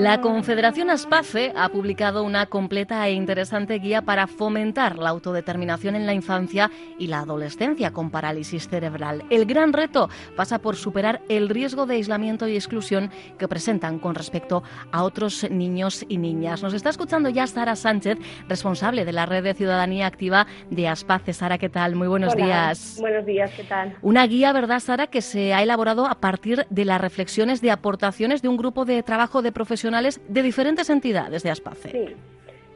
La Confederación Aspace ha publicado una completa e interesante guía para fomentar la autodeterminación en la infancia y la adolescencia con parálisis cerebral. El gran reto pasa por superar el riesgo de aislamiento y exclusión que presentan con respecto a otros niños y niñas. Nos está escuchando ya Sara Sánchez, responsable de la red de ciudadanía activa de Aspace. Sara, ¿qué tal? Muy buenos días. Buenos días, ¿qué tal? Una guía, ¿verdad, Sara, que se ha elaborado a partir de las reflexiones de aportaciones de un grupo de trabajo de profesionales de diferentes entidades de Aspace. Sí.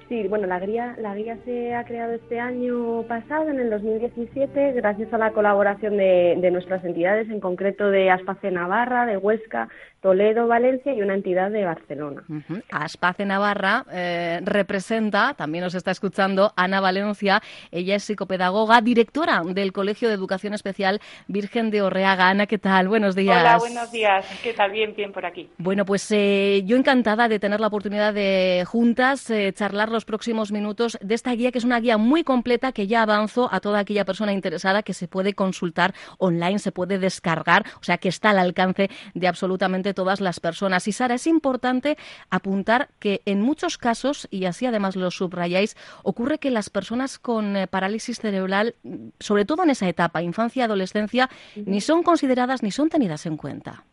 Sí, bueno, la guía, la guía se ha creado este año pasado, en el 2017, gracias a la colaboración de, de nuestras entidades, en concreto de Aspace Navarra, de Huesca, Toledo, Valencia y una entidad de Barcelona. Aspace Navarra eh, representa, también nos está escuchando, Ana Valencia. Ella es psicopedagoga, directora del Colegio de Educación Especial Virgen de Orreaga. Ana, ¿qué tal? Buenos días. Hola, buenos días. ¿Qué tal? Bien, bien por aquí. Bueno, pues eh, yo encantada de tener la oportunidad de juntas eh, charlar los próximos minutos de esta guía, que es una guía muy completa que ya avanzo a toda aquella persona interesada que se puede consultar online, se puede descargar, o sea que está al alcance de absolutamente todas las personas. Y Sara, es importante apuntar que en muchos casos, y así además lo subrayáis, ocurre que las personas con eh, parálisis cerebral, sobre todo en esa etapa, infancia adolescencia, ni son consideradas ni son tenidas en cuenta.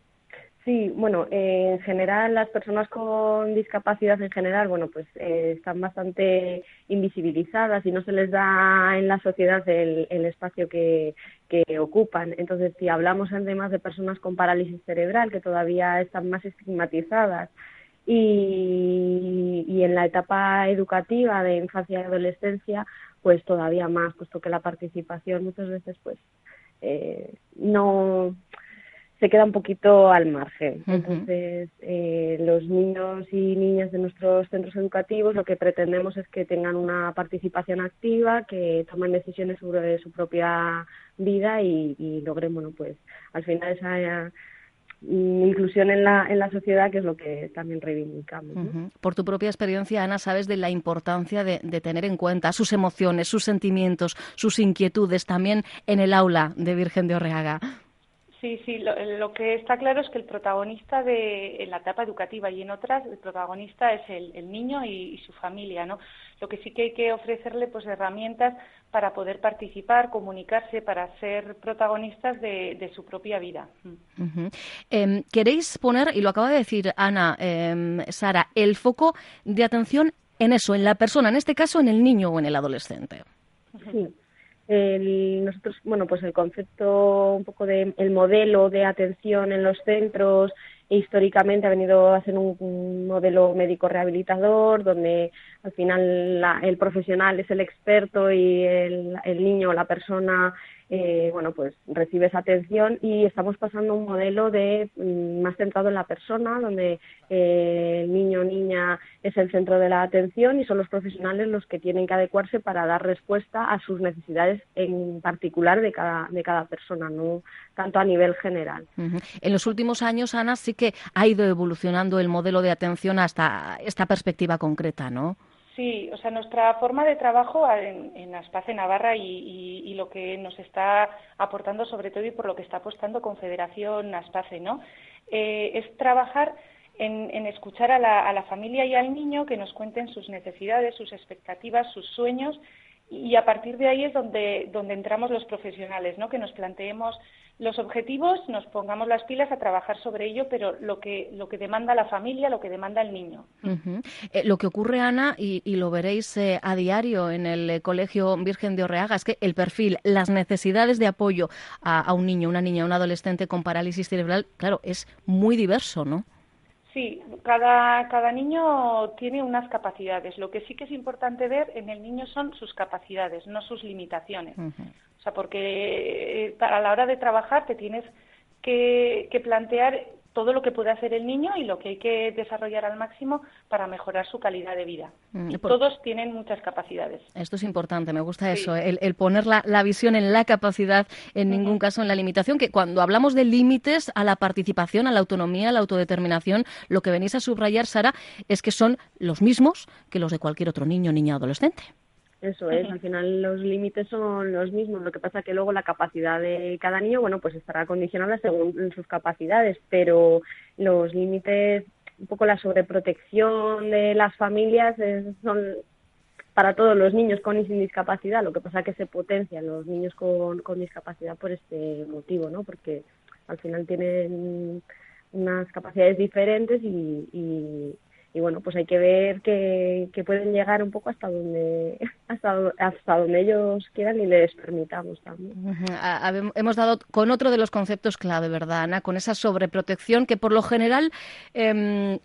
Sí, bueno, eh, en general las personas con discapacidad en general, bueno, pues eh, están bastante invisibilizadas y no se les da en la sociedad el, el espacio que, ocupan. Entonces, si hablamos además de personas con parálisis cerebral, que todavía están más estigmatizadas, y, y en la etapa educativa de infancia y adolescencia, pues todavía más, puesto que la participación muchas veces, pues, eh, no se queda un poquito al margen. Entonces, eh, los niños y niñas de nuestros centros educativos lo que pretendemos es que tengan una participación activa, que tomen decisiones sobre su propia vida y, y logren, bueno, pues al final esa mm, inclusión en la, en la sociedad, que es lo que también reivindicamos. ¿no? Uh -huh. Por tu propia experiencia, Ana, sabes de la importancia de, de, tener en cuenta sus emociones, sus sentimientos, sus inquietudes también en el aula de Virgen de Orreaga. Sí, sí, lo, lo, que está claro es que el protagonista de, en la etapa educativa y en otras, el protagonista es el, el niño y, y, su familia, ¿no? Lo que sí que hay que ofrecerle, pues, herramientas para poder participar, comunicarse, para ser protagonistas de, de su propia vida. Uh -huh. eh, Queréis poner, y lo acaba de decir Ana, eh, Sara, el foco de atención en eso, en la persona, en este caso en el niño o en el adolescente. Sí. El, nosotros, bueno, pues el concepto un poco de el modelo de atención en los centros e históricamente ha venido a ser un, modelo médico rehabilitador donde al final la, el profesional es el experto y el, el niño o la persona eh, bueno, pues recibe esa atención. Y estamos pasando a un modelo de mm, más centrado en la persona, donde eh, el niño o niña es el centro de la atención y son los profesionales los que tienen que adecuarse para dar respuesta a sus necesidades en particular de cada, de cada persona, no tanto a nivel general. En los últimos años, Ana, sí que ha ido evolucionando el modelo de atención hasta esta perspectiva concreta, ¿no? Sí, o sea, nuestra forma de trabajo en, en Aspace Navarra y, lo que nos está aportando sobre todo y por lo que está apostando Confederación Aspace, ¿no? Eh, es trabajar en, escuchar a la, familia y al niño que nos cuenten sus necesidades, sus expectativas, sus sueños y a partir de ahí es donde entramos los profesionales, ¿no? Que nos planteemos los objetivos, nos pongamos las pilas a trabajar sobre ello, pero lo que, lo que demanda la familia, lo que demanda el niño. Eh, lo que ocurre, Ana, y, y lo veréis eh, a diario en el eh, Colegio Virgen de Orreaga, es que el perfil, las necesidades de apoyo a, a un niño, una niña, un adolescente con parálisis cerebral, claro, es muy diverso, ¿no? Sí, cada, cada niño tiene unas capacidades. Lo que sí que es importante ver en el niño son sus capacidades, no sus limitaciones. Uh -huh. O sea, porque a la hora de trabajar te tienes que, que plantear todo lo que puede hacer el niño y lo que hay que desarrollar al máximo para mejorar su calidad de vida. Mm, por... Todos tienen muchas capacidades. Esto es importante, me gusta sí. eso, el, el poner la, la, visión en la capacidad, en uh -huh. ningún caso en la limitación, que cuando hablamos de límites a la participación, a la autonomía, a la autodeterminación, lo que venís a subrayar, Sara, es que son los mismos que los de cualquier otro niño, niña adolescente. Eso es, al final los límites son los mismos, lo que pasa que luego la capacidad de cada niño, bueno, pues estará condicionada según sus capacidades, pero los límites un poco la sobreprotección de las familias son para todos los niños con y sin discapacidad, lo que pasa que se potencian los niños con, con discapacidad por este motivo, ¿no? Porque al final tienen unas capacidades diferentes y, y, bueno, pues hay que ver que, que, pueden llegar un poco hasta donde hasta, hasta donde ellos quieran y les permitamos también. Hemos dado con otro de los conceptos clave, ¿verdad, Ana? Con esa sobreprotección que por lo general eh,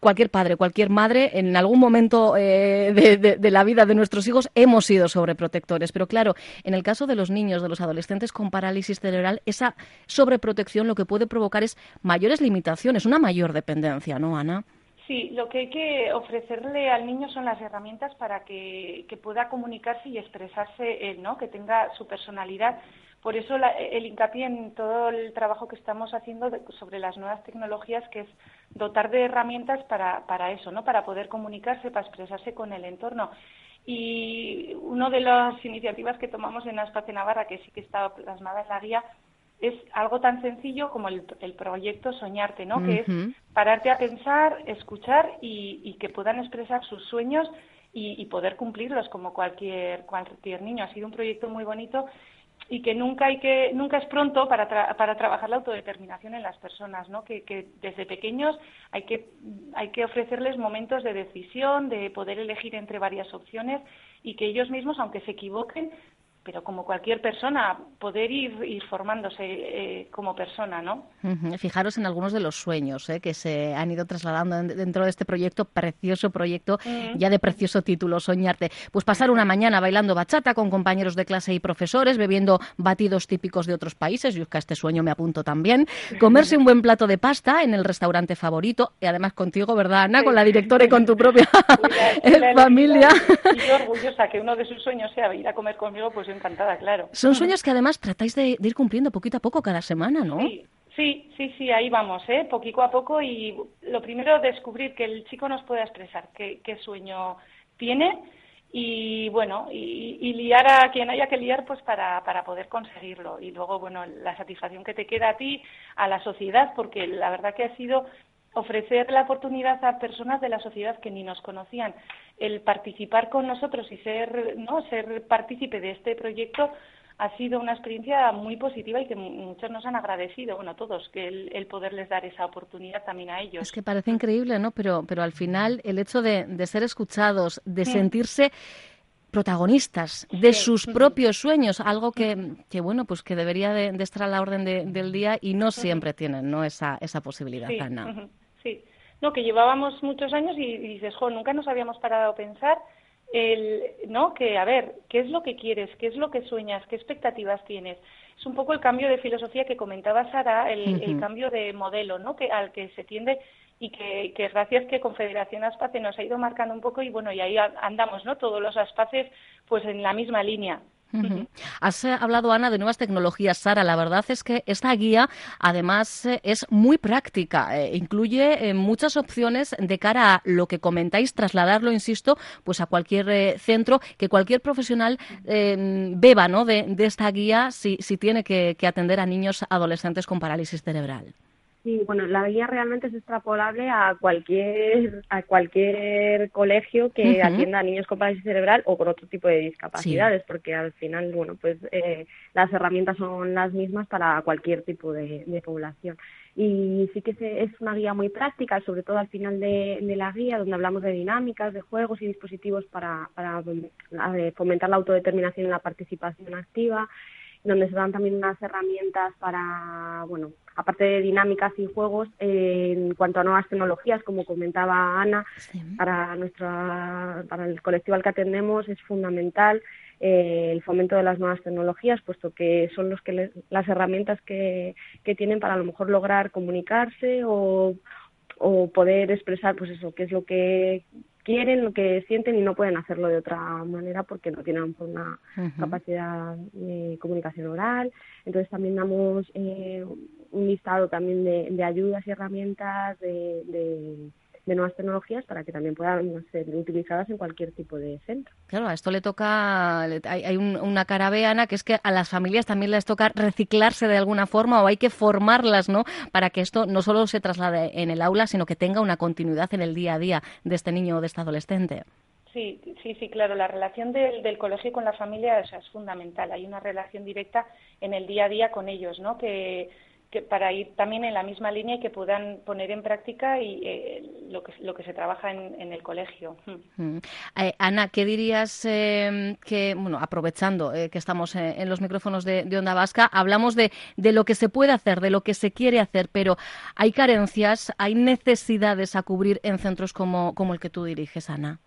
cualquier padre, cualquier madre, en algún momento eh, de, la vida de nuestros hijos hemos sido sobreprotectores. Pero claro, en el caso de los niños, de los adolescentes con parálisis cerebral, esa sobreprotección lo que puede provocar es mayores limitaciones, una mayor dependencia, ¿no, Ana? Sí, lo que hay que ofrecerle al niño son las herramientas para que, pueda comunicarse y expresarse él, ¿no? Que tenga su personalidad por eso el hincapié en todo el trabajo que estamos haciendo sobre las nuevas tecnologías, que es dotar de herramientas para, para eso, ¿no? Para poder comunicarse, para expresarse con el entorno. Y una de las iniciativas que tomamos en Aspace Navarra, que sí que está plasmada en la guía, es algo tan sencillo como el, proyecto Soñarte, ¿no? Que es pararte a pensar, escuchar y, que puedan expresar sus sueños y, y, poder cumplirlos como cualquier, cualquier niño. Ha sido un proyecto muy bonito y que nunca hay que nunca es pronto para, para trabajar la autodeterminación en las personas no que, que, desde pequeños hay que hay que ofrecerles momentos de decisión de poder elegir entre varias opciones y que ellos mismos aunque se equivoquen pero como cualquier persona, poder ir, ir formándose eh, como persona, ¿no? Fijaros en algunos de los sueños ¿eh? que se han ido trasladando dentro de este proyecto, precioso proyecto, ya de precioso título, Soñarte. Pues pasar una mañana bailando bachata con compañeros de clase y profesores, bebiendo batidos típicos de otros países, yo que a este sueño me apunto también, comerse un buen plato de pasta en el restaurante favorito, y además contigo, ¿verdad, Ana? Con la directora y con tu propia familia. Y yo orgullosa que uno de sus sueños sea ir a comer conmigo, pues encantada, claro. Son sueños que además tratáis de, ir cumpliendo poquito a poco cada semana, ¿no? Sí. Sí, sí, sí, ahí vamos, ¿eh? poquito a poco y lo primero descubrir que el chico nos pueda expresar qué, sueño tiene y bueno, y, liar a quien haya que liar pues para, para poder conseguirlo y luego bueno, la satisfacción que te queda a ti, a la sociedad, porque la verdad que ha sido ofrecer la oportunidad a personas de la sociedad que ni nos conocían. El participar con nosotros y ser no ser partícipe de este proyecto ha sido una experiencia muy positiva y que muchos nos han agradecido, bueno, todos, que el, poderles dar esa oportunidad también a ellos. Es que parece increíble, ¿no? Pero, pero al final el hecho de, ser escuchados, de sentirse protagonistas de sus propios sueños, algo que, que, bueno, pues que debería de, estar a la orden del día y no siempre tienen, ¿no? Esa, esa posibilidad, Ana sí. No, que llevábamos muchos años y, dices, jo, nunca nos habíamos parado a pensar el, ¿no? Que, a ver, ¿qué es lo que quieres? ¿Qué es lo que sueñas? ¿Qué expectativas tienes? Es un poco el cambio de filosofía que comentaba Sara, el, cambio de modelo, ¿no? Que, al que se tiende y que, que gracias que Confederación Aspace nos ha ido marcando un poco y bueno, y ahí andamos, ¿no? Todos los Aspaces pues en la misma línea. Has eh, hablado, Ana, de nuevas tecnologías. Sara, la verdad es que esta guía, además, eh, es muy práctica. Eh, incluye muchas opciones de cara a lo que comentáis, trasladarlo, insisto, pues a cualquier centro, que cualquier profesional beba ¿no? de, esta guía si, si tiene que atender a niños adolescentes con parálisis cerebral. Sí, bueno, la guía realmente es extrapolable a cualquier a cualquier colegio que atienda a niños con parálisis cerebral o con otro tipo de discapacidades, porque al final, bueno, pues eh, las herramientas son las mismas para cualquier tipo de, población. Y sí que es una guía muy práctica, sobre todo al final de, la guía, donde hablamos de dinámicas, de juegos y dispositivos para, para fomentar la autodeterminación y la participación activa donde se dan también unas herramientas para, bueno, aparte de dinámicas y juegos, en cuanto a nuevas tecnologías, como comentaba Ana, para nuestra, para el colectivo al que atendemos es fundamental eh, el fomento de las nuevas tecnologías, puesto que son los que las herramientas que, que tienen para a lo mejor lograr comunicarse o, o poder expresar, pues eso, qué es lo que quieren, lo que sienten y no pueden hacerlo de otra manera porque no tienen una capacidad de comunicación oral. Entonces también damos eh, un listado también de, ayudas y herramientas de, de nuevas tecnologías para que también puedan ser utilizadas en cualquier tipo de centro. Claro, a esto le toca, hay, una cara veana que es que a las familias también les toca reciclarse de alguna forma o hay que formarlas, ¿no? Para que esto no solo se traslade en el aula, sino que tenga una continuidad en el día a día de este niño o de este adolescente. Sí, sí, sí, claro. La relación del, del colegio con la familia es fundamental. Hay una relación directa en el día a día con ellos, ¿no? Que, para ir también en la misma línea y que puedan poner en práctica y, eh, lo, que, lo que se trabaja en, el colegio. Mm. Eh, Ana, ¿qué dirías eh, que, bueno, aprovechando que estamos en los micrófonos de, Onda Vasca, hablamos de, de lo que se puede hacer, de lo que se quiere hacer, pero hay carencias, hay necesidades a cubrir en centros como, como el que tú diriges, Ana?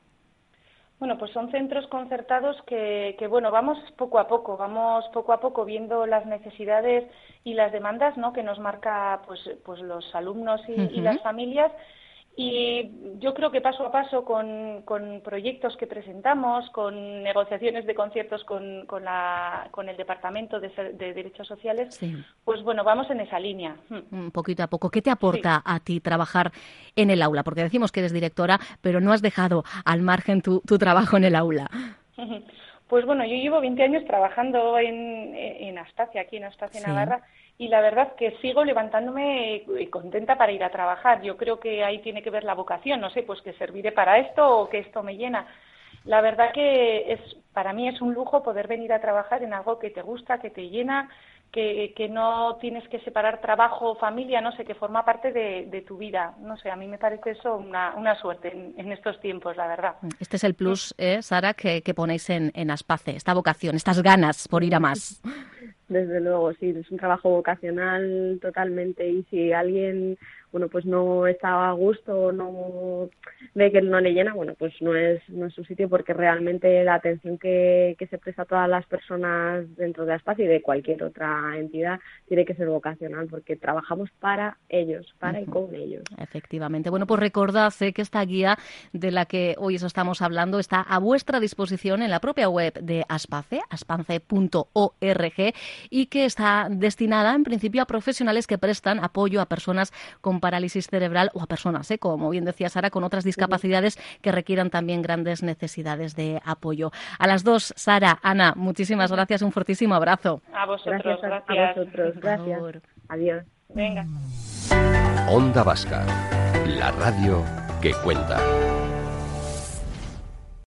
Bueno, pues son centros concertados que, que, bueno, vamos poco a poco, vamos poco a poco viendo las necesidades y las demandas, ¿no? Que nos marca, pues, pues los alumnos y, y las familias y yo creo que paso a paso, con, con proyectos que presentamos, con negociaciones de conciertos con, con, la, con el Departamento de, Derechos Sociales, pues bueno, vamos en esa línea. Un poquito a poco. ¿Qué te aporta a ti trabajar en el aula? Porque decimos que eres directora, pero no has dejado al margen tu, tu trabajo en el aula. Pues bueno, yo llevo 20 años trabajando en, en Astacia, aquí en Astacia, Navarra, y la verdad que sigo levantándome contenta para ir a trabajar. Yo creo que ahí tiene que ver la vocación, no sé, pues que serviré para esto o que esto me llena. La verdad que es para mí es un lujo poder venir a trabajar en algo que te gusta, que te llena, que, que no tienes que separar trabajo o familia, no sé, que forma parte de, tu vida. No sé, a mí me parece eso una, una suerte en, estos tiempos, la verdad. Este es el plus, eh, Sara, que, que ponéis en, en Aspace, esta vocación, estas ganas por ir a más. Desde luego, sí, es un trabajo vocacional totalmente y si alguien bueno, pues no está a gusto o no ve que no le llena, bueno, pues no es, no es su sitio porque realmente la atención que, que se presta a todas las personas dentro de Aspacio y de cualquier otra entidad tiene que ser vocacional porque trabajamos para ellos, para y con ellos. Efectivamente. Bueno, pues recordad eh, que esta guía de la que hoy os estamos hablando está a vuestra disposición en la propia web de Aspace, aspance.org, y que está destinada en principio a profesionales que prestan apoyo a personas con parálisis cerebral o a personas, ¿eh? como bien decía Sara, con otras discapacidades que requieran también grandes necesidades de apoyo. A las dos, Sara, Ana, muchísimas gracias, un fortísimo abrazo. A vosotros, gracias. A vosotros, gracias. Adiós. Venga. Onda Vasca, la radio que cuenta.